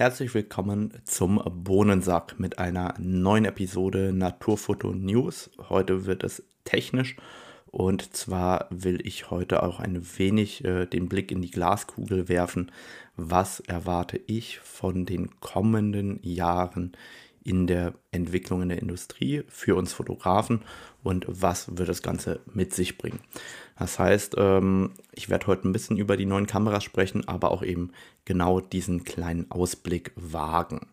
Herzlich willkommen zum Bohnensack mit einer neuen Episode Naturfoto News. Heute wird es technisch und zwar will ich heute auch ein wenig äh, den Blick in die Glaskugel werfen. Was erwarte ich von den kommenden Jahren in der Entwicklung in der Industrie für uns Fotografen und was wird das Ganze mit sich bringen. Das heißt, ähm, ich werde heute ein bisschen über die neuen Kameras sprechen, aber auch eben genau diesen kleinen Ausblick wagen.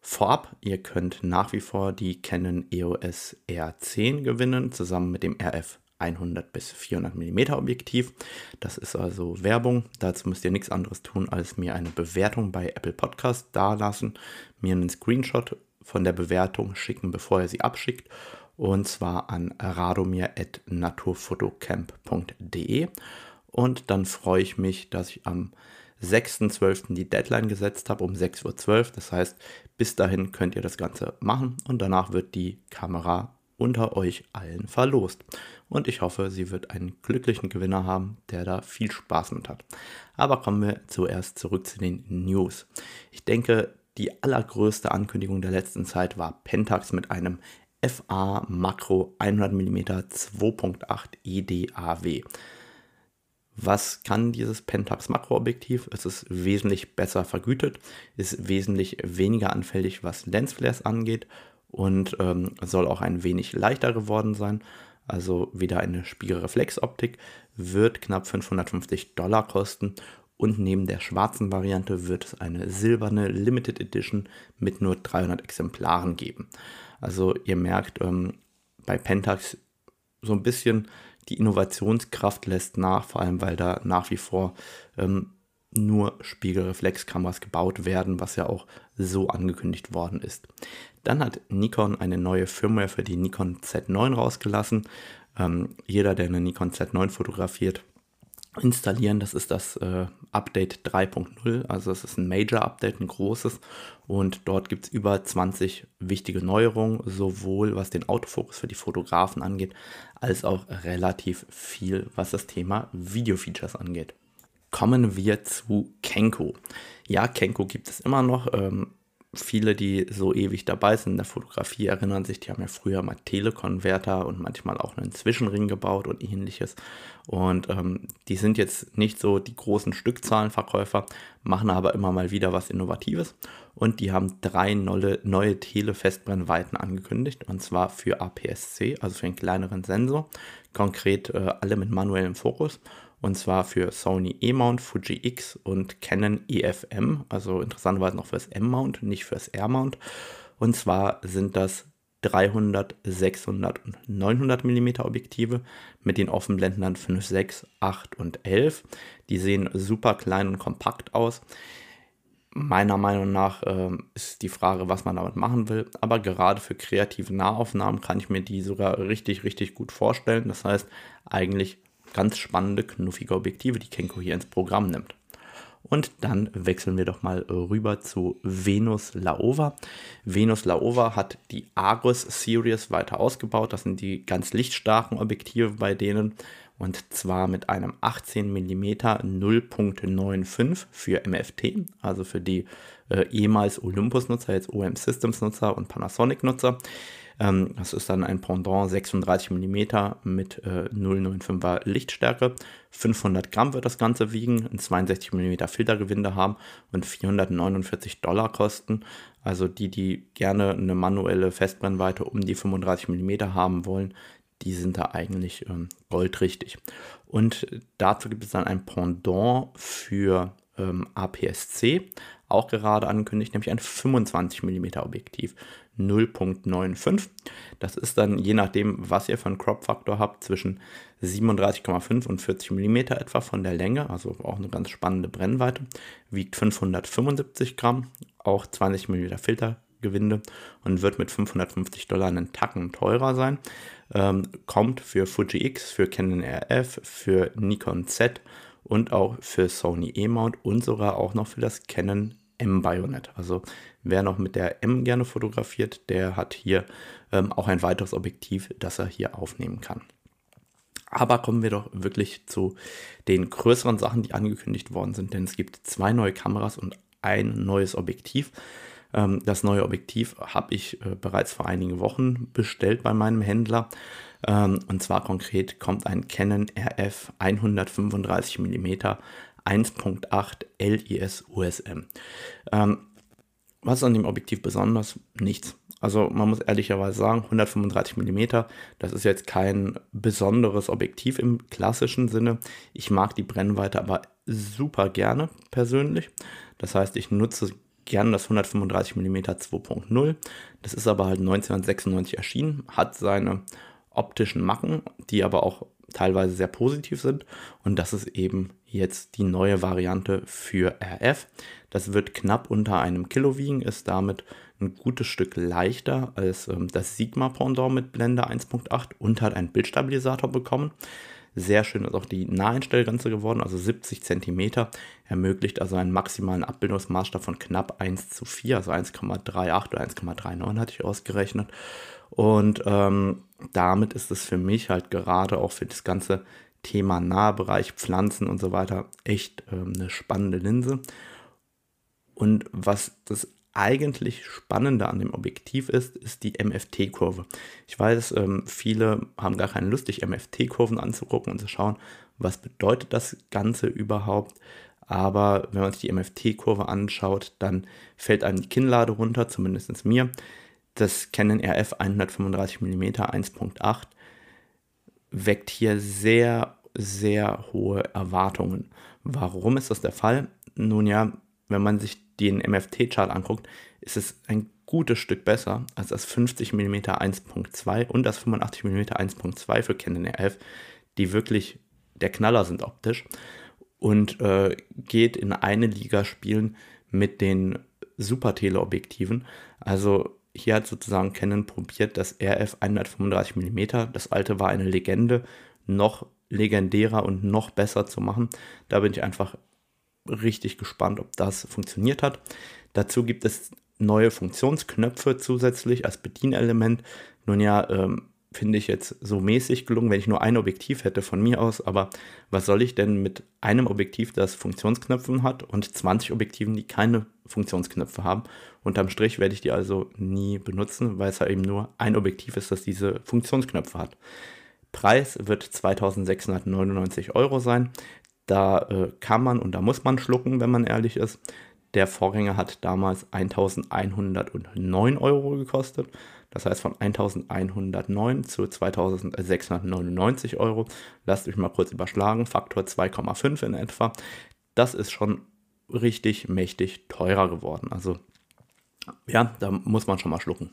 Vorab, ihr könnt nach wie vor die Canon EOS R10 gewinnen, zusammen mit dem RF 100 bis 400 mm Objektiv. Das ist also Werbung. Dazu müsst ihr nichts anderes tun, als mir eine Bewertung bei Apple Podcast dalassen, mir einen Screenshot von der Bewertung schicken, bevor ihr sie abschickt. Und zwar an radomir.naturfotocamp.de. Und dann freue ich mich, dass ich am 6.12. die Deadline gesetzt habe um 6.12 Uhr. Das heißt, bis dahin könnt ihr das Ganze machen und danach wird die Kamera unter euch allen verlost. Und ich hoffe, sie wird einen glücklichen Gewinner haben, der da viel Spaß mit hat. Aber kommen wir zuerst zurück zu den News. Ich denke, die allergrößte Ankündigung der letzten Zeit war Pentax mit einem FA Makro 100 mm 2.8 EDAW. Was kann dieses Pentax Makroobjektiv? Es ist wesentlich besser vergütet, ist wesentlich weniger anfällig, was Lensflares angeht und ähm, soll auch ein wenig leichter geworden sein. Also wieder eine Spiegelreflexoptik, wird knapp 550 Dollar kosten und neben der schwarzen Variante wird es eine silberne Limited Edition mit nur 300 Exemplaren geben. Also ihr merkt ähm, bei Pentax so ein bisschen die Innovationskraft lässt nach, vor allem weil da nach wie vor ähm, nur Spiegelreflexkameras gebaut werden, was ja auch so angekündigt worden ist. Dann hat Nikon eine neue Firmware für die Nikon Z9 rausgelassen. Ähm, jeder, der eine Nikon Z9 fotografiert, installieren. Das ist das äh, Update 3.0, also es ist ein Major-Update, ein großes. Und dort gibt es über 20 wichtige Neuerungen, sowohl was den Autofokus für die Fotografen angeht, als auch relativ viel, was das Thema Video-Features angeht. Kommen wir zu Kenko. Ja, Kenko gibt es immer noch. Ähm, viele, die so ewig dabei sind in der Fotografie, erinnern sich, die haben ja früher mal Telekonverter und manchmal auch einen Zwischenring gebaut und ähnliches. Und ähm, die sind jetzt nicht so die großen Stückzahlenverkäufer, machen aber immer mal wieder was Innovatives. Und die haben drei neue, neue Tele-Festbrennweiten angekündigt, und zwar für APS-C, also für einen kleineren Sensor. Konkret äh, alle mit manuellem Fokus und zwar für Sony E-Mount, Fuji X und Canon EFM, also interessanterweise noch fürs M-Mount, nicht fürs R-Mount. Und zwar sind das 300, 600 und 900 mm Objektive mit den Offenblenden 5, 6, 8 und 11. Die sehen super klein und kompakt aus. Meiner Meinung nach äh, ist die Frage, was man damit machen will. Aber gerade für kreative Nahaufnahmen kann ich mir die sogar richtig, richtig gut vorstellen. Das heißt, eigentlich ganz spannende, knuffige Objektive, die Kenko hier ins Programm nimmt. Und dann wechseln wir doch mal rüber zu Venus Laowa. Venus Laowa hat die Argus Series weiter ausgebaut. Das sind die ganz lichtstarken Objektive bei denen. Und zwar mit einem 18 mm 0.95 für MFT, also für die äh, ehemals Olympus-Nutzer, jetzt OM Systems-Nutzer und Panasonic-Nutzer. Ähm, das ist dann ein Pendant 36 mm mit äh, 0,95er Lichtstärke. 500 Gramm wird das Ganze wiegen, ein 62 mm Filtergewinde haben und 449 Dollar kosten. Also die, die gerne eine manuelle Festbrennweite um die 35 mm haben wollen, die sind da eigentlich ähm, goldrichtig. Und dazu gibt es dann ein Pendant für ähm, APS-C, auch gerade angekündigt, nämlich ein 25 mm Objektiv. 0.95. Das ist dann je nachdem, was ihr für einen Crop-Faktor habt, zwischen 37,5 und 40 mm etwa von der Länge, also auch eine ganz spannende Brennweite. Wiegt 575 Gramm, auch 20 mm Filtergewinde und wird mit 550 Dollar einen Tacken teurer sein. Ähm, kommt für Fuji X, für Canon RF, für Nikon Z und auch für Sony E-Mount und sogar auch noch für das Canon M-Bayonet. Also wer noch mit der M gerne fotografiert, der hat hier ähm, auch ein weiteres Objektiv, das er hier aufnehmen kann. Aber kommen wir doch wirklich zu den größeren Sachen, die angekündigt worden sind, denn es gibt zwei neue Kameras und ein neues Objektiv. Ähm, das neue Objektiv habe ich äh, bereits vor einigen Wochen bestellt bei meinem Händler. Ähm, und zwar konkret kommt ein Canon RF 135 mm 1.8 LIS USM. Ähm, was ist an dem Objektiv besonders? Nichts. Also man muss ehrlicherweise sagen, 135 mm, das ist jetzt kein besonderes Objektiv im klassischen Sinne. Ich mag die Brennweite aber super gerne persönlich. Das heißt, ich nutze gerne das 135 mm 2.0. Das ist aber halt 1996 erschienen, hat seine optischen Macken, die aber auch teilweise sehr positiv sind. Und das ist eben jetzt die neue Variante für RF. Das wird knapp unter einem Kilo wiegen, ist damit ein gutes Stück leichter als ähm, das Sigma Pendant mit Blende 1.8 und hat einen Bildstabilisator bekommen. Sehr schön ist auch die Naheinstellgrenze geworden, also 70 cm, ermöglicht also einen maximalen Abbildungsmaßstab von knapp 1 zu 4, also 1,38 oder 1,39 hatte ich ausgerechnet. Und ähm, damit ist es für mich halt gerade auch für das ganze Thema Nahbereich, Pflanzen und so weiter echt ähm, eine spannende Linse. Und was das eigentlich Spannende an dem Objektiv ist, ist die MFT-Kurve. Ich weiß, ähm, viele haben gar keine Lust, sich MFT-Kurven anzugucken und zu schauen, was bedeutet das Ganze überhaupt. Aber wenn man sich die MFT-Kurve anschaut, dann fällt einem die Kinnlade runter, zumindest mir. Das Canon RF 135 mm 1.8 weckt hier sehr, sehr hohe Erwartungen. Warum ist das der Fall? Nun ja, wenn man sich den MFT-Chart anguckt, ist es ein gutes Stück besser als das 50 mm 1.2 und das 85 mm 1.2 für Canon R11, die wirklich der Knaller sind optisch und äh, geht in eine Liga spielen mit den Super Teleobjektiven. Also hier hat sozusagen Canon probiert, das RF 135 mm, das alte war eine Legende, noch legendärer und noch besser zu machen. Da bin ich einfach richtig gespannt, ob das funktioniert hat. Dazu gibt es neue Funktionsknöpfe zusätzlich als Bedienelement. Nun ja, ähm, finde ich jetzt so mäßig gelungen, wenn ich nur ein Objektiv hätte von mir aus, aber was soll ich denn mit einem Objektiv, das Funktionsknöpfe hat und 20 Objektiven, die keine Funktionsknöpfe haben? Unterm Strich werde ich die also nie benutzen, weil es ja eben nur ein Objektiv ist, das diese Funktionsknöpfe hat. Preis wird 2699 Euro sein. Da äh, kann man und da muss man schlucken, wenn man ehrlich ist. Der Vorgänger hat damals 1109 Euro gekostet. Das heißt von 1109 zu 2699 Euro. Lasst euch mal kurz überschlagen. Faktor 2,5 in etwa. Das ist schon richtig mächtig teurer geworden. Also ja, da muss man schon mal schlucken.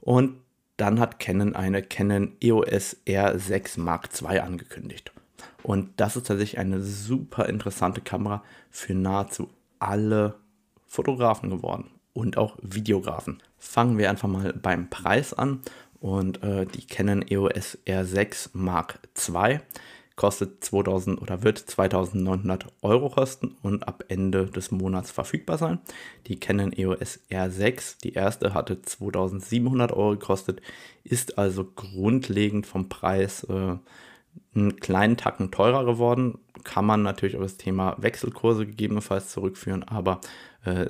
Und dann hat Canon eine Canon EOS R6 Mark II angekündigt. Und das ist tatsächlich eine super interessante Kamera für nahezu alle Fotografen geworden und auch Videografen. Fangen wir einfach mal beim Preis an und äh, die Canon EOS R6 Mark II kostet 2000 oder wird 2900 Euro kosten und ab Ende des Monats verfügbar sein. Die Canon EOS R6, die erste, hatte 2700 Euro gekostet, ist also grundlegend vom Preis äh, einen kleinen Tacken teurer geworden. Kann man natürlich auf das Thema Wechselkurse gegebenenfalls zurückführen, aber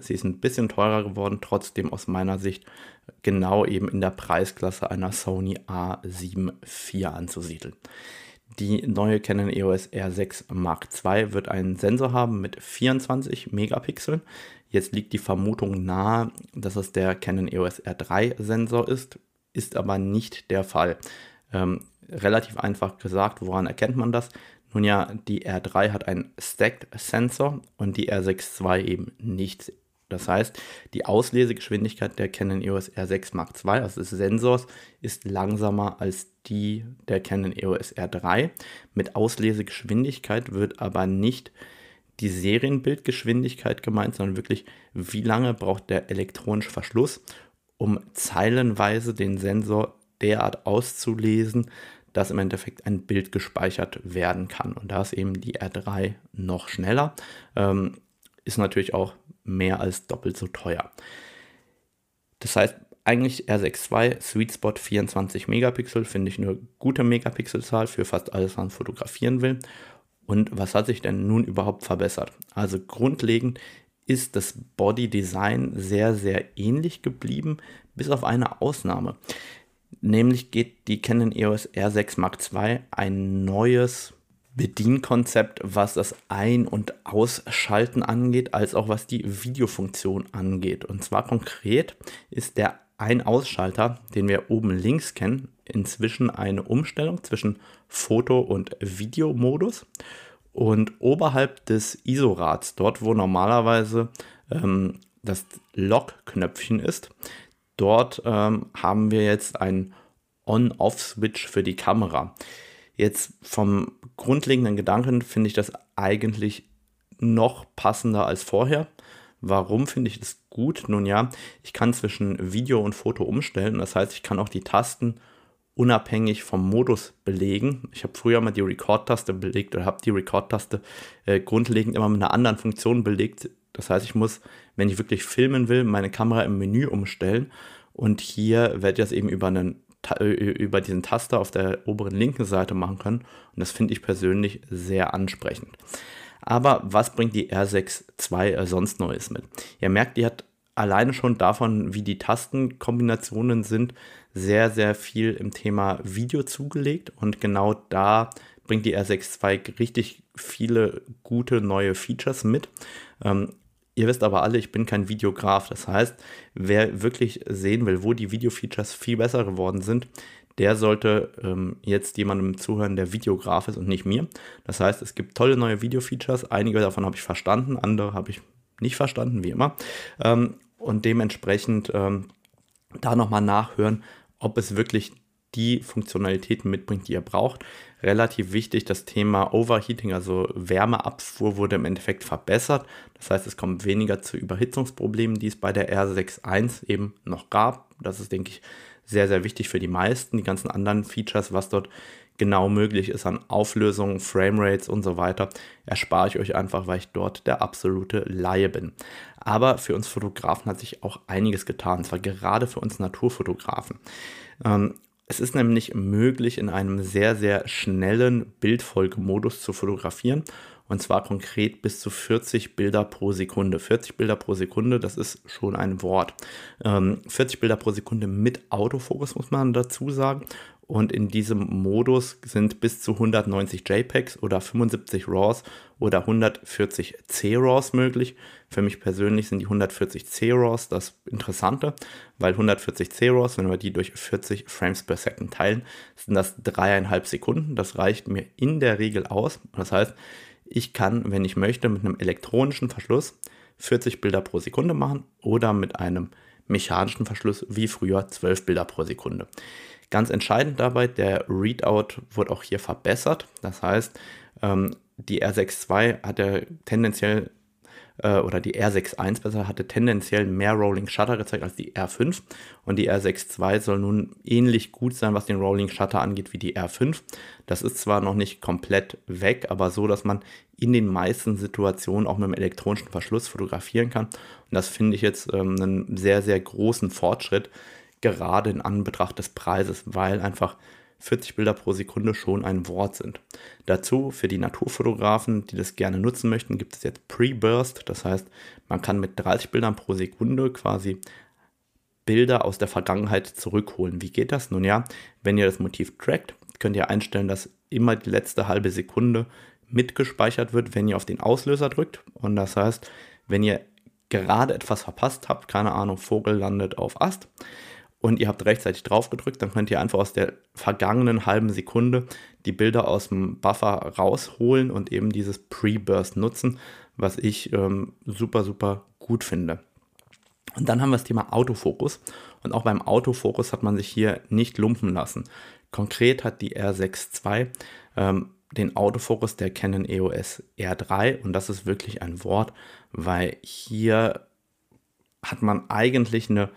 sie ist ein bisschen teurer geworden, trotzdem aus meiner Sicht genau eben in der Preisklasse einer Sony A7 IV anzusiedeln. Die neue Canon EOS R6 Mark II wird einen Sensor haben mit 24 Megapixeln. Jetzt liegt die Vermutung nahe, dass es der Canon EOS R3 Sensor ist, ist aber nicht der Fall. Ähm, relativ einfach gesagt, woran erkennt man das? Nun ja, die R3 hat einen Stacked Sensor und die R6 II eben nicht. Das heißt, die Auslesegeschwindigkeit der Canon EOS R6 Mark II, also des Sensors, ist langsamer als die der Canon EOS R3. Mit Auslesegeschwindigkeit wird aber nicht die Serienbildgeschwindigkeit gemeint, sondern wirklich, wie lange braucht der elektronische Verschluss, um zeilenweise den Sensor derart auszulesen, dass im Endeffekt ein Bild gespeichert werden kann. Und da ist eben die R3 noch schneller. Ähm, ist natürlich auch mehr als doppelt so teuer. Das heißt, eigentlich R6 II Sweet Spot 24 Megapixel finde ich eine gute Megapixelzahl für fast alles, was man fotografieren will. Und was hat sich denn nun überhaupt verbessert? Also grundlegend ist das Body Design sehr, sehr ähnlich geblieben, bis auf eine Ausnahme. Nämlich geht die Canon EOS R6 Mark II ein neues Bedienkonzept, was das Ein- und Ausschalten angeht, als auch was die Videofunktion angeht. Und zwar konkret ist der Ein-Ausschalter, den wir oben links kennen, inzwischen eine Umstellung zwischen Foto- und Videomodus. Und oberhalb des ISO-Rads, dort wo normalerweise ähm, das Lock-Knöpfchen ist, dort ähm, haben wir jetzt ein On-Off-Switch für die Kamera. Jetzt vom grundlegenden Gedanken finde ich das eigentlich noch passender als vorher. Warum finde ich das gut? Nun ja, ich kann zwischen Video und Foto umstellen. Das heißt, ich kann auch die Tasten unabhängig vom Modus belegen. Ich habe früher mal die Record-Taste belegt oder habe die Record-Taste äh, grundlegend immer mit einer anderen Funktion belegt. Das heißt, ich muss, wenn ich wirklich filmen will, meine Kamera im Menü umstellen. Und hier werde ich das eben über, einen, über diesen Taster auf der oberen linken Seite machen können. Und das finde ich persönlich sehr ansprechend. Aber was bringt die R6 II äh, sonst Neues mit? Ihr merkt, die hat alleine schon davon, wie die Tastenkombinationen sind, sehr, sehr viel im Thema Video zugelegt und genau da bringt die R6 II richtig viele gute neue Features mit. Ähm, ihr wisst aber alle, ich bin kein Videograf. Das heißt, wer wirklich sehen will, wo die Video-Features viel besser geworden sind, der sollte ähm, jetzt jemandem zuhören, der Videograf ist und nicht mir. Das heißt, es gibt tolle neue Video-Features. Einige davon habe ich verstanden, andere habe ich nicht verstanden, wie immer. Ähm, und dementsprechend ähm, da nochmal nachhören, ob es wirklich die Funktionalitäten mitbringt, die ihr braucht. Relativ wichtig, das Thema Overheating, also Wärmeabfuhr, wurde im Endeffekt verbessert. Das heißt, es kommt weniger zu Überhitzungsproblemen, die es bei der R61 eben noch gab. Das ist, denke ich, sehr, sehr wichtig für die meisten. Die ganzen anderen Features, was dort genau möglich ist an Auflösungen, Framerates und so weiter, erspare ich euch einfach, weil ich dort der absolute Laie bin. Aber für uns Fotografen hat sich auch einiges getan, und zwar gerade für uns Naturfotografen. Ähm, es ist nämlich möglich, in einem sehr, sehr schnellen Bildfolgemodus zu fotografieren. Und zwar konkret bis zu 40 Bilder pro Sekunde. 40 Bilder pro Sekunde, das ist schon ein Wort. Ähm, 40 Bilder pro Sekunde mit Autofokus, muss man dazu sagen. Und in diesem Modus sind bis zu 190 JPEGs oder 75 RAWs oder 140 C-RAWs möglich. Für mich persönlich sind die 140 C-RAWs das Interessante, weil 140 C-RAWs, wenn wir die durch 40 Frames per Second teilen, sind das dreieinhalb Sekunden. Das reicht mir in der Regel aus. Das heißt, ich kann, wenn ich möchte, mit einem elektronischen Verschluss 40 Bilder pro Sekunde machen oder mit einem mechanischen Verschluss wie früher 12 Bilder pro Sekunde. Ganz entscheidend dabei, der Readout wurde auch hier verbessert. Das heißt, ähm, die R6 II hatte tendenziell äh, oder die R6.1 besser hatte tendenziell mehr Rolling Shutter gezeigt als die R5 und die R6.2 soll nun ähnlich gut sein, was den Rolling Shutter angeht wie die R5. Das ist zwar noch nicht komplett weg, aber so, dass man in den meisten Situationen auch mit einem elektronischen Verschluss fotografieren kann. Und das finde ich jetzt ähm, einen sehr, sehr großen Fortschritt, gerade in Anbetracht des Preises, weil einfach 40 Bilder pro Sekunde schon ein Wort sind. Dazu für die Naturfotografen, die das gerne nutzen möchten, gibt es jetzt Pre-Burst. Das heißt, man kann mit 30 Bildern pro Sekunde quasi Bilder aus der Vergangenheit zurückholen. Wie geht das? Nun ja, wenn ihr das Motiv trackt, könnt ihr einstellen, dass immer die letzte halbe Sekunde mitgespeichert wird, wenn ihr auf den Auslöser drückt. Und das heißt, wenn ihr gerade etwas verpasst habt, keine Ahnung, Vogel landet auf Ast, und ihr habt rechtzeitig drauf gedrückt, dann könnt ihr einfach aus der vergangenen halben Sekunde die Bilder aus dem Buffer rausholen und eben dieses Pre-Burst nutzen, was ich ähm, super, super gut finde. Und dann haben wir das Thema Autofokus. Und auch beim Autofokus hat man sich hier nicht lumpen lassen. Konkret hat die R6 II ähm, den Autofokus der Canon EOS R3 und das ist wirklich ein Wort, weil hier hat man eigentlich eine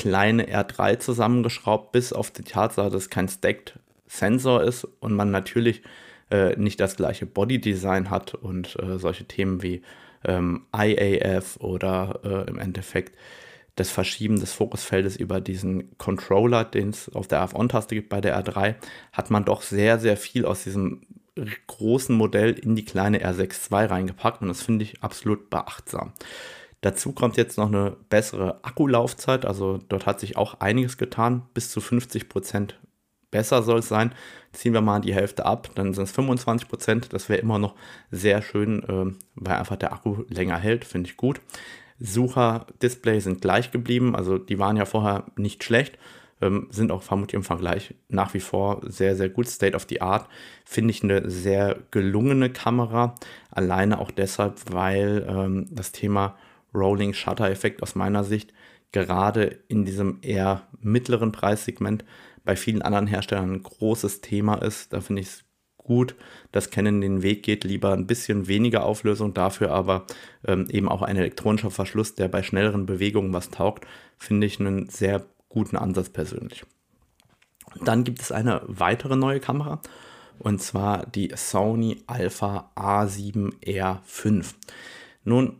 kleine R3 zusammengeschraubt, bis auf die Tatsache, dass es kein Stacked Sensor ist und man natürlich äh, nicht das gleiche Body Design hat und äh, solche Themen wie ähm, IAF oder äh, im Endeffekt das Verschieben des Fokusfeldes über diesen Controller, den es auf der AF-On-Taste gibt bei der R3, hat man doch sehr, sehr viel aus diesem großen Modell in die kleine R6 II reingepackt und das finde ich absolut beachtsam. Dazu kommt jetzt noch eine bessere Akkulaufzeit, also dort hat sich auch einiges getan, bis zu 50 Prozent besser soll es sein. Ziehen wir mal die Hälfte ab, dann sind es 25 Prozent. Das wäre immer noch sehr schön, äh, weil einfach der Akku länger hält, finde ich gut. Sucher-Display sind gleich geblieben, also die waren ja vorher nicht schlecht, ähm, sind auch vermutlich im Vergleich nach wie vor sehr, sehr gut. State of the Art finde ich eine sehr gelungene Kamera, alleine auch deshalb, weil ähm, das Thema Rolling Shutter Effekt aus meiner Sicht gerade in diesem eher mittleren Preissegment bei vielen anderen Herstellern ein großes Thema ist. Da finde ich es gut, dass Canon den Weg geht, lieber ein bisschen weniger Auflösung, dafür aber ähm, eben auch ein elektronischer Verschluss, der bei schnelleren Bewegungen was taugt, finde ich einen sehr guten Ansatz persönlich. Dann gibt es eine weitere neue Kamera und zwar die Sony Alpha A7R5. Nun,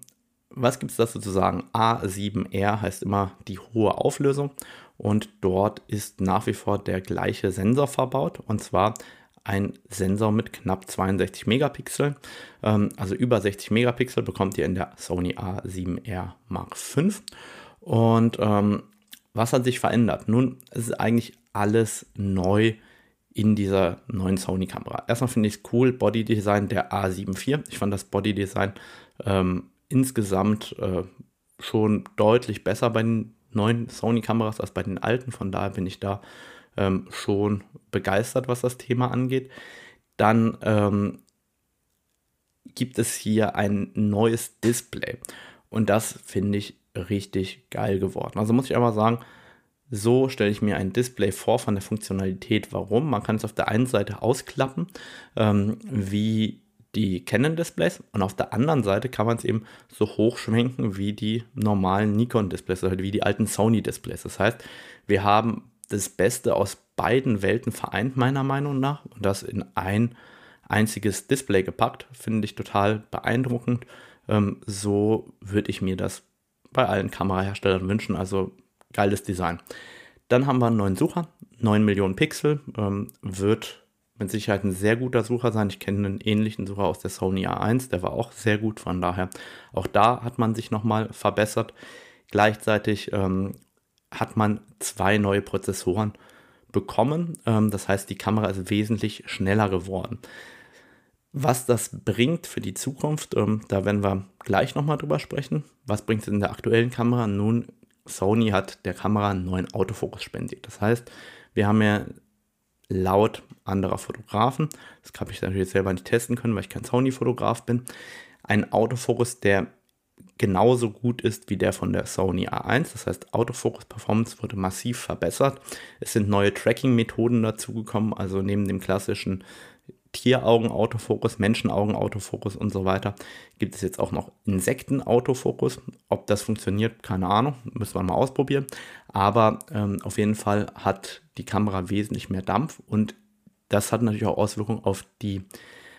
was gibt es dazu zu sagen? A7R heißt immer die hohe Auflösung und dort ist nach wie vor der gleiche Sensor verbaut und zwar ein Sensor mit knapp 62 Megapixel. Ähm, also über 60 Megapixel bekommt ihr in der Sony A7R Mark V. Und ähm, was hat sich verändert? Nun, es ist eigentlich alles neu in dieser neuen Sony-Kamera. Erstmal finde ich es cool, Bodydesign der A7 IV. Ich fand das Bodydesign ähm, insgesamt äh, schon deutlich besser bei den neuen Sony-Kameras als bei den alten. Von daher bin ich da ähm, schon begeistert, was das Thema angeht. Dann ähm, gibt es hier ein neues Display. Und das finde ich richtig geil geworden. Also muss ich aber sagen, so stelle ich mir ein Display vor von der Funktionalität. Warum? Man kann es auf der einen Seite ausklappen, ähm, wie die Canon-Displays und auf der anderen Seite kann man es eben so hochschwenken wie die normalen Nikon-Displays, also wie die alten Sony-Displays. Das heißt, wir haben das Beste aus beiden Welten vereint, meiner Meinung nach, und das in ein einziges Display gepackt, finde ich total beeindruckend. Ähm, so würde ich mir das bei allen Kameraherstellern wünschen. Also geiles Design. Dann haben wir einen neuen Sucher, 9 Millionen Pixel, ähm, wird mit Sicherheit ein sehr guter Sucher sein. Ich kenne einen ähnlichen Sucher aus der Sony A1, der war auch sehr gut, von daher auch da hat man sich nochmal verbessert. Gleichzeitig ähm, hat man zwei neue Prozessoren bekommen. Ähm, das heißt, die Kamera ist wesentlich schneller geworden. Was das bringt für die Zukunft, ähm, da werden wir gleich nochmal drüber sprechen. Was bringt es in der aktuellen Kamera? Nun, Sony hat der Kamera einen neuen Autofokus spendiert. Das heißt, wir haben ja laut anderer Fotografen, das habe ich natürlich selber nicht testen können, weil ich kein Sony-Fotograf bin, einen Autofokus, der genauso gut ist wie der von der Sony A1. Das heißt, Autofokus Performance wurde massiv verbessert. Es sind neue Tracking-Methoden dazugekommen, also neben dem klassischen Tieraugen-Autofokus, Menschenaugen-Autofokus und so weiter. Gibt es jetzt auch noch Insekten-Autofokus. Ob das funktioniert, keine Ahnung, müssen wir mal ausprobieren. Aber ähm, auf jeden Fall hat die Kamera wesentlich mehr Dampf und das hat natürlich auch Auswirkungen auf die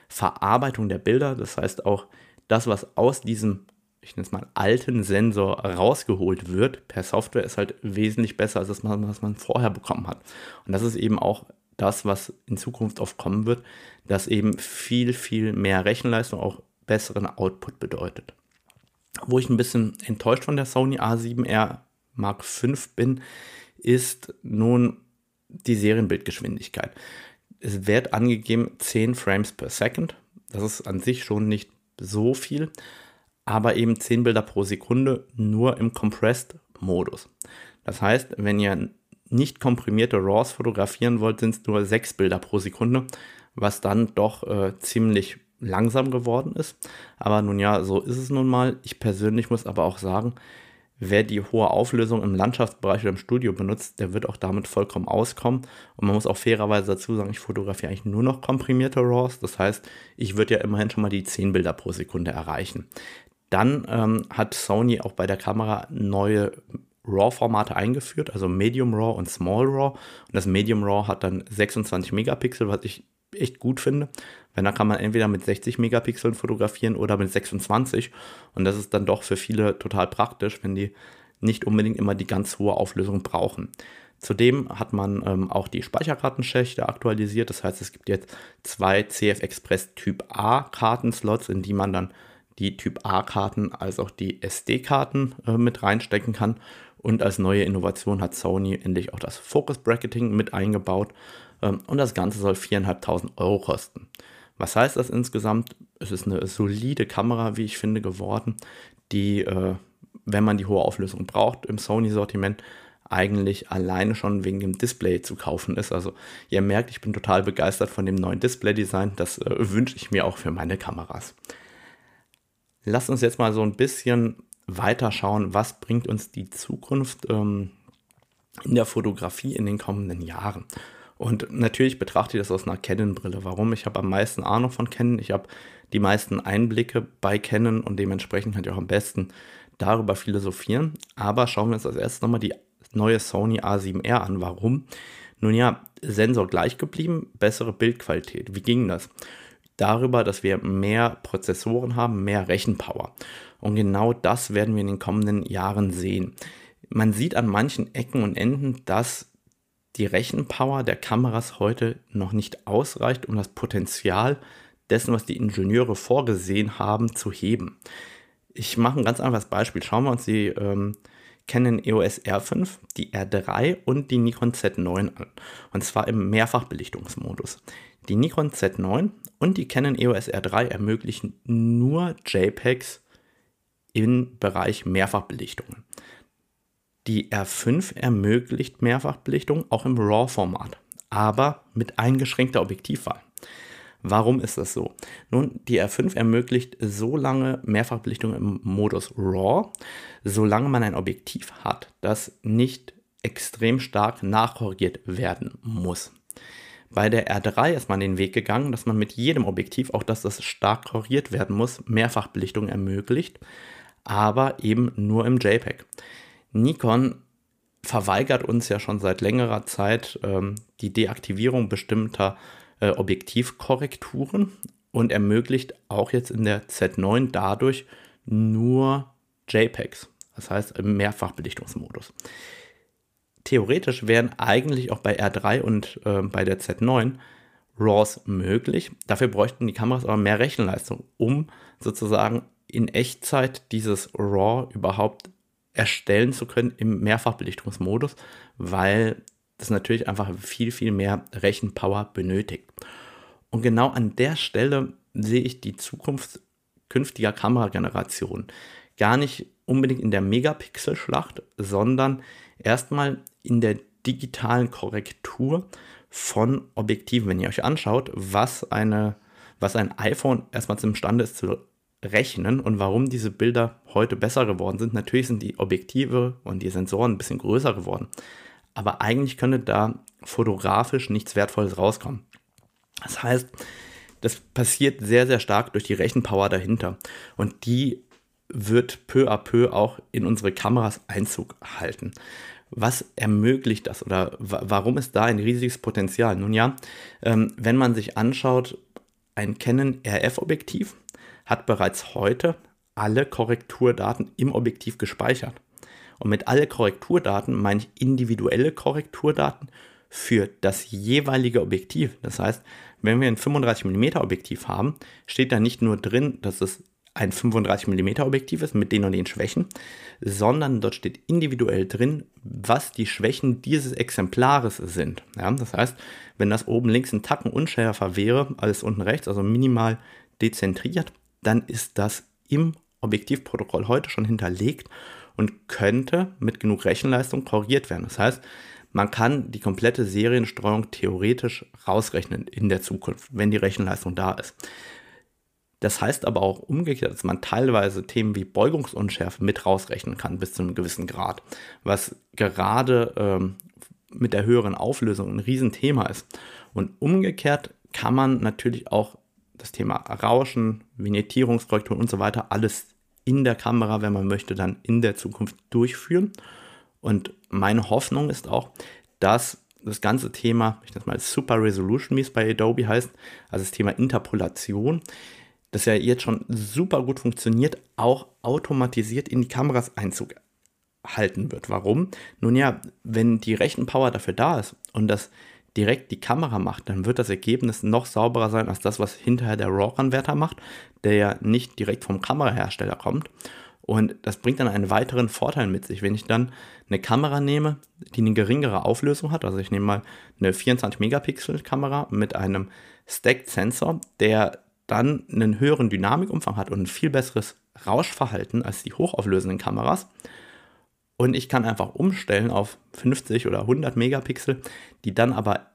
Verarbeitung der Bilder. Das heißt auch, das, was aus diesem, ich nenne es mal, alten Sensor rausgeholt wird per Software, ist halt wesentlich besser als das, was man vorher bekommen hat. Und das ist eben auch das, was in Zukunft oft kommen wird, dass eben viel, viel mehr Rechenleistung auch besseren Output bedeutet. Wo ich ein bisschen enttäuscht von der Sony A7R Mark V bin, ist nun die Serienbildgeschwindigkeit. Es wird angegeben 10 Frames per Second. Das ist an sich schon nicht so viel, aber eben 10 Bilder pro Sekunde nur im Compressed-Modus. Das heißt, wenn ihr nicht komprimierte RAWs fotografieren wollt, sind es nur 6 Bilder pro Sekunde, was dann doch äh, ziemlich langsam geworden ist. Aber nun ja, so ist es nun mal. Ich persönlich muss aber auch sagen, wer die hohe Auflösung im Landschaftsbereich oder im Studio benutzt, der wird auch damit vollkommen auskommen. Und man muss auch fairerweise dazu sagen, ich fotografiere eigentlich nur noch komprimierte RAWs. Das heißt, ich würde ja immerhin schon mal die 10 Bilder pro Sekunde erreichen. Dann ähm, hat Sony auch bei der Kamera neue RAW-Formate eingeführt, also Medium RAW und Small RAW. Und das Medium RAW hat dann 26 Megapixel, was ich echt gut finde. Weil da kann man entweder mit 60 Megapixeln fotografieren oder mit 26. Und das ist dann doch für viele total praktisch, wenn die nicht unbedingt immer die ganz hohe Auflösung brauchen. Zudem hat man ähm, auch die Speicherkartenschächte aktualisiert. Das heißt, es gibt jetzt zwei CF Express Typ A Kartenslots, in die man dann die Typ A-Karten als auch die SD-Karten äh, mit reinstecken kann. Und als neue Innovation hat Sony endlich auch das Focus Bracketing mit eingebaut. Ähm, und das Ganze soll 4.500 Euro kosten. Was heißt das insgesamt? Es ist eine solide Kamera, wie ich finde, geworden, die, äh, wenn man die hohe Auflösung braucht im Sony-Sortiment, eigentlich alleine schon wegen dem Display zu kaufen ist. Also ihr merkt, ich bin total begeistert von dem neuen Display-Design. Das äh, wünsche ich mir auch für meine Kameras. Lasst uns jetzt mal so ein bisschen weiter schauen, was bringt uns die Zukunft ähm, in der Fotografie in den kommenden Jahren. Und natürlich betrachte ich das aus einer Canon-Brille. Warum? Ich habe am meisten Ahnung von Canon. Ich habe die meisten Einblicke bei Canon und dementsprechend ich auch am besten darüber philosophieren. Aber schauen wir uns als erstes nochmal die neue Sony A7R an. Warum? Nun ja, Sensor gleich geblieben, bessere Bildqualität. Wie ging das? Darüber, dass wir mehr Prozessoren haben, mehr Rechenpower. Und genau das werden wir in den kommenden Jahren sehen. Man sieht an manchen Ecken und Enden, dass die Rechenpower der Kameras heute noch nicht ausreicht, um das Potenzial dessen, was die Ingenieure vorgesehen haben, zu heben. Ich mache ein ganz einfaches Beispiel. Schauen wir uns die ähm, Canon EOS R5, die R3 und die Nikon Z9 an. Und zwar im Mehrfachbelichtungsmodus. Die Nikon Z9 und die Canon EOS R3 ermöglichen nur JPEGs im Bereich Mehrfachbelichtungen. Die R5 ermöglicht Mehrfachbelichtung auch im RAW-Format, aber mit eingeschränkter Objektivwahl. Warum ist das so? Nun, die R5 ermöglicht so lange Mehrfachbelichtung im Modus RAW, solange man ein Objektiv hat, das nicht extrem stark nachkorrigiert werden muss. Bei der R3 ist man den Weg gegangen, dass man mit jedem Objektiv, auch dass das stark korrigiert werden muss, Mehrfachbelichtung ermöglicht, aber eben nur im JPEG. Nikon verweigert uns ja schon seit längerer Zeit ähm, die Deaktivierung bestimmter äh, Objektivkorrekturen und ermöglicht auch jetzt in der Z9 dadurch nur JPEGs, das heißt im Mehrfachbelichtungsmodus. Theoretisch wären eigentlich auch bei R3 und äh, bei der Z9 RAWs möglich. Dafür bräuchten die Kameras aber mehr Rechenleistung, um sozusagen in Echtzeit dieses RAW überhaupt erstellen zu können im Mehrfachbelichtungsmodus, weil das natürlich einfach viel, viel mehr Rechenpower benötigt. Und genau an der Stelle sehe ich die Zukunft künftiger Kameragenerationen. Gar nicht unbedingt in der Megapixel-Schlacht, sondern erstmal in der digitalen Korrektur von Objektiven. Wenn ihr euch anschaut, was, eine, was ein iPhone erstmal imstande ist zu rechnen und warum diese Bilder heute besser geworden sind. Natürlich sind die Objektive und die Sensoren ein bisschen größer geworden, aber eigentlich könnte da fotografisch nichts Wertvolles rauskommen. Das heißt, das passiert sehr, sehr stark durch die Rechenpower dahinter und die wird peu à peu auch in unsere Kameras Einzug halten. Was ermöglicht das oder warum ist da ein riesiges Potenzial? Nun ja, ähm, wenn man sich anschaut, ein Canon RF-Objektiv hat bereits heute alle Korrekturdaten im Objektiv gespeichert. Und mit alle Korrekturdaten meine ich individuelle Korrekturdaten für das jeweilige Objektiv. Das heißt, wenn wir ein 35 mm Objektiv haben, steht da nicht nur drin, dass es ein 35 mm Objektiv ist mit den und den Schwächen, sondern dort steht individuell drin, was die Schwächen dieses Exemplares sind. Ja, das heißt, wenn das oben links ein Tacken unschärfer wäre als unten rechts, also minimal dezentriert, dann ist das im Objektivprotokoll heute schon hinterlegt und könnte mit genug Rechenleistung korrigiert werden. Das heißt, man kann die komplette Serienstreuung theoretisch rausrechnen in der Zukunft, wenn die Rechenleistung da ist. Das heißt aber auch umgekehrt, dass man teilweise Themen wie Beugungsunschärfe mit rausrechnen kann bis zu einem gewissen Grad, was gerade ähm, mit der höheren Auflösung ein Riesenthema ist. Und umgekehrt kann man natürlich auch das Thema Rauschen, Vignettierungskorrektur und so weiter, alles in der Kamera, wenn man möchte, dann in der Zukunft durchführen. Und meine Hoffnung ist auch, dass das ganze Thema, ich nenne es mal Super Resolution, wie es bei Adobe heißt, also das Thema Interpolation, das ja jetzt schon super gut funktioniert, auch automatisiert in die Kameras Einzug halten wird. Warum? Nun ja, wenn die Rechenpower dafür da ist und das direkt die Kamera macht, dann wird das Ergebnis noch sauberer sein als das, was hinterher der RAW-Anwärter macht, der ja nicht direkt vom Kamerahersteller kommt. Und das bringt dann einen weiteren Vorteil mit sich. Wenn ich dann eine Kamera nehme, die eine geringere Auflösung hat, also ich nehme mal eine 24-Megapixel-Kamera mit einem Stacked-Sensor, der dann einen höheren Dynamikumfang hat und ein viel besseres Rauschverhalten als die hochauflösenden Kameras. Und ich kann einfach umstellen auf 50 oder 100 Megapixel, die dann aber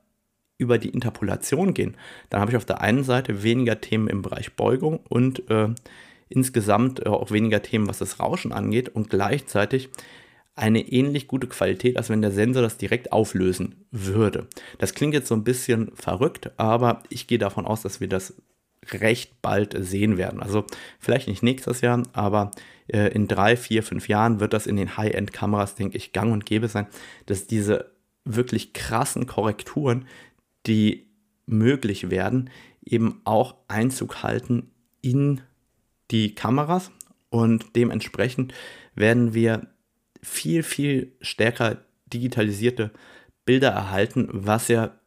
über die Interpolation gehen. Dann habe ich auf der einen Seite weniger Themen im Bereich Beugung und äh, insgesamt äh, auch weniger Themen, was das Rauschen angeht und gleichzeitig eine ähnlich gute Qualität, als wenn der Sensor das direkt auflösen würde. Das klingt jetzt so ein bisschen verrückt, aber ich gehe davon aus, dass wir das recht bald sehen werden. Also vielleicht nicht nächstes Jahr, aber äh, in drei, vier, fünf Jahren wird das in den High-End-Kameras, denke ich, gang und gäbe sein, dass diese wirklich krassen Korrekturen, die möglich werden, eben auch Einzug halten in die Kameras und dementsprechend werden wir viel, viel stärker digitalisierte Bilder erhalten, was ja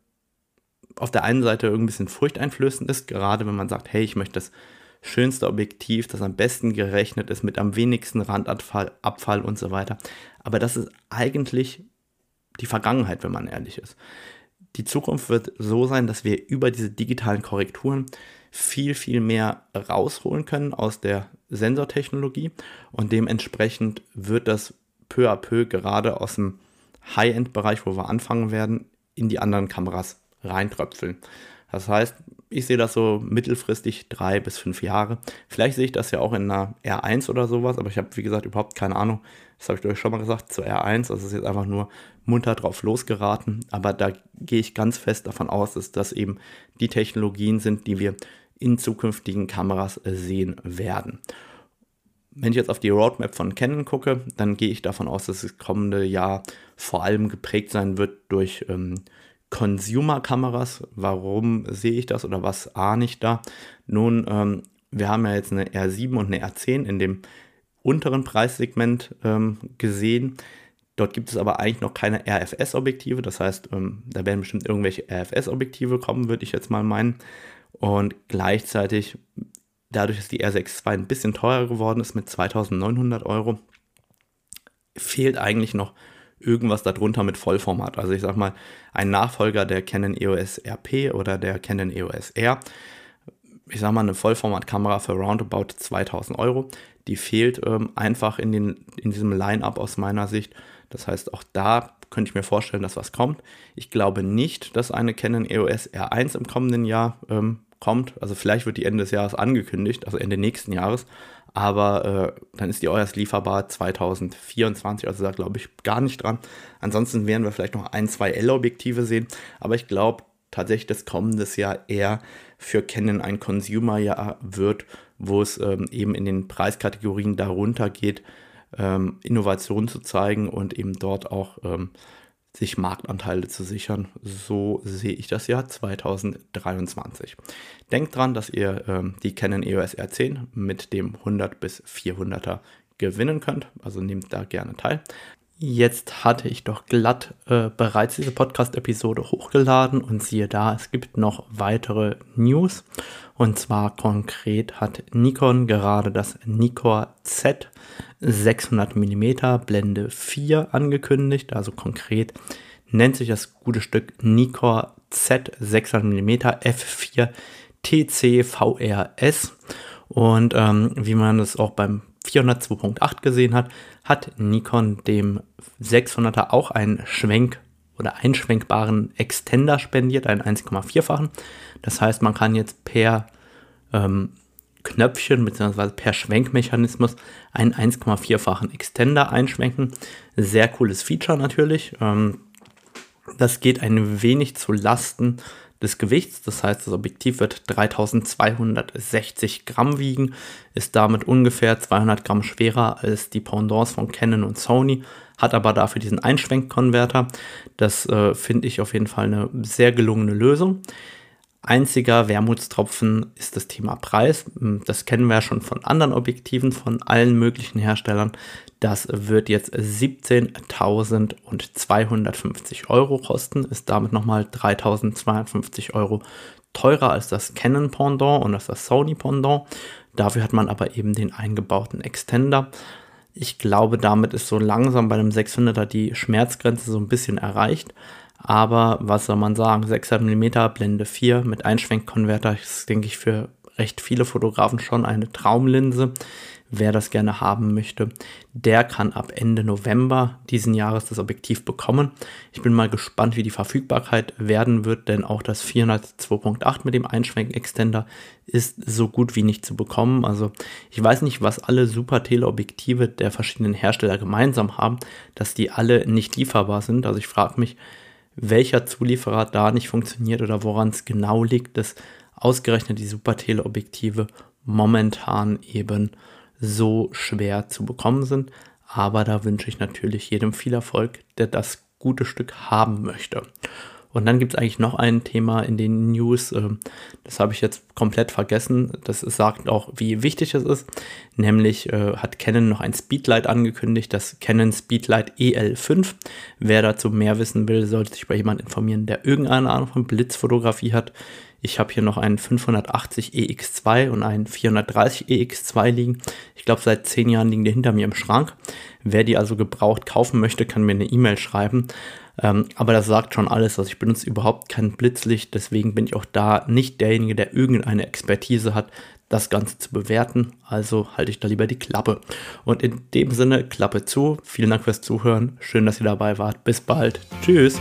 auf der einen Seite ein bisschen furchteinflößend ist, gerade wenn man sagt, hey, ich möchte das schönste Objektiv, das am besten gerechnet ist, mit am wenigsten Randabfall Abfall und so weiter. Aber das ist eigentlich die Vergangenheit, wenn man ehrlich ist. Die Zukunft wird so sein, dass wir über diese digitalen Korrekturen viel, viel mehr rausholen können aus der Sensortechnologie und dementsprechend wird das peu à peu gerade aus dem High-End-Bereich, wo wir anfangen werden, in die anderen Kameras reintröpfeln. Das heißt, ich sehe das so mittelfristig drei bis fünf Jahre. Vielleicht sehe ich das ja auch in einer R1 oder sowas, aber ich habe, wie gesagt, überhaupt keine Ahnung. Das habe ich euch schon mal gesagt, zur R1. Das ist jetzt einfach nur munter drauf losgeraten. Aber da gehe ich ganz fest davon aus, dass das eben die Technologien sind, die wir in zukünftigen Kameras sehen werden. Wenn ich jetzt auf die Roadmap von Canon gucke, dann gehe ich davon aus, dass das kommende Jahr vor allem geprägt sein wird durch ähm, Consumer-Kameras. Warum sehe ich das oder was ahne ich da? Nun, ähm, wir haben ja jetzt eine R7 und eine R10 in dem unteren Preissegment ähm, gesehen. Dort gibt es aber eigentlich noch keine RFS-Objektive. Das heißt, ähm, da werden bestimmt irgendwelche RFS-Objektive kommen, würde ich jetzt mal meinen. Und gleichzeitig, dadurch, dass die R6 II ein bisschen teurer geworden ist mit 2900 Euro, fehlt eigentlich noch irgendwas darunter mit Vollformat. Also ich sag mal, ein Nachfolger der Canon EOS RP oder der Canon EOS R. Ich sag mal, eine Vollformatkamera für roundabout 2000 Euro. Die fehlt ähm, einfach in, den, in diesem Line-Up aus meiner Sicht. Das heißt, auch da könnte ich mir vorstellen, dass was kommt. Ich glaube nicht, dass eine Canon EOS R1 im kommenden Jahr ähm, kommt. Also vielleicht wird die Ende des Jahres angekündigt, also Ende nächsten Jahres aber äh, dann ist die EOS lieferbar 2024, also da glaube ich gar nicht dran. Ansonsten werden wir vielleicht noch ein, zwei L-Objektive sehen, aber ich glaube tatsächlich, dass kommendes Jahr eher für Canon ein Consumer-Jahr wird, wo es ähm, eben in den Preiskategorien darunter geht, ähm, Innovationen zu zeigen und eben dort auch ähm, sich Marktanteile zu sichern. So sehe ich das Jahr 2023. Denkt dran, dass ihr ähm, die Canon EOS R10 mit dem 100 bis 400er gewinnen könnt. Also nehmt da gerne teil. Jetzt hatte ich doch glatt äh, bereits diese Podcast-Episode hochgeladen und siehe da, es gibt noch weitere News. Und zwar konkret hat Nikon gerade das Nikon Z 600 mm Blende 4 angekündigt. Also konkret nennt sich das gute Stück Nikon Z 600 mm F4 TC VRS. Und ähm, wie man es auch beim 400 2.8 gesehen hat, hat Nikon dem 600er auch einen Schwenk oder einschwenkbaren Extender spendiert, einen 1,4-fachen. Das heißt, man kann jetzt per ähm, Knöpfchen bzw. per Schwenkmechanismus einen 1,4-fachen Extender einschwenken. Sehr cooles Feature natürlich. Ähm, das geht ein wenig zu Lasten des Gewichts. Das heißt, das Objektiv wird 3260 Gramm wiegen, ist damit ungefähr 200 Gramm schwerer als die Pendants von Canon und Sony, hat aber dafür diesen Einschwenkkonverter. Das äh, finde ich auf jeden Fall eine sehr gelungene Lösung. Einziger Wermutstropfen ist das Thema Preis. Das kennen wir ja schon von anderen Objektiven, von allen möglichen Herstellern. Das wird jetzt 17.250 Euro kosten, ist damit nochmal 3.250 Euro teurer als das Canon Pendant und als das Sony Pendant. Dafür hat man aber eben den eingebauten Extender. Ich glaube, damit ist so langsam bei einem 600er die Schmerzgrenze so ein bisschen erreicht. Aber was soll man sagen? 600 mm Blende 4 mit Einschwenkkonverter ist, denke ich, für recht viele Fotografen schon eine Traumlinse. Wer das gerne haben möchte, der kann ab Ende November diesen Jahres das Objektiv bekommen. Ich bin mal gespannt, wie die Verfügbarkeit werden wird, denn auch das 400 2.8 mit dem Einschwenk-Extender ist so gut wie nicht zu bekommen. Also ich weiß nicht, was alle super Teleobjektive der verschiedenen Hersteller gemeinsam haben, dass die alle nicht lieferbar sind. Also ich frage mich, welcher Zulieferer da nicht funktioniert oder woran es genau liegt, dass ausgerechnet die Super Teleobjektive momentan eben so schwer zu bekommen sind. Aber da wünsche ich natürlich jedem viel Erfolg, der das gute Stück haben möchte. Und dann gibt es eigentlich noch ein Thema in den News, äh, das habe ich jetzt komplett vergessen. Das sagt auch, wie wichtig es ist. Nämlich äh, hat Canon noch ein Speedlight angekündigt, das Canon Speedlight EL5. Wer dazu mehr wissen will, sollte sich bei jemandem informieren, der irgendeine Ahnung von Blitzfotografie hat. Ich habe hier noch einen 580 EX2 und einen 430 EX2 liegen. Ich glaube, seit zehn Jahren liegen die hinter mir im Schrank. Wer die also gebraucht kaufen möchte, kann mir eine E-Mail schreiben. Ähm, aber das sagt schon alles. Also ich benutze überhaupt kein Blitzlicht, deswegen bin ich auch da nicht derjenige, der irgendeine Expertise hat, das Ganze zu bewerten. Also halte ich da lieber die Klappe. Und in dem Sinne, Klappe zu. Vielen Dank fürs Zuhören. Schön, dass ihr dabei wart. Bis bald. Tschüss.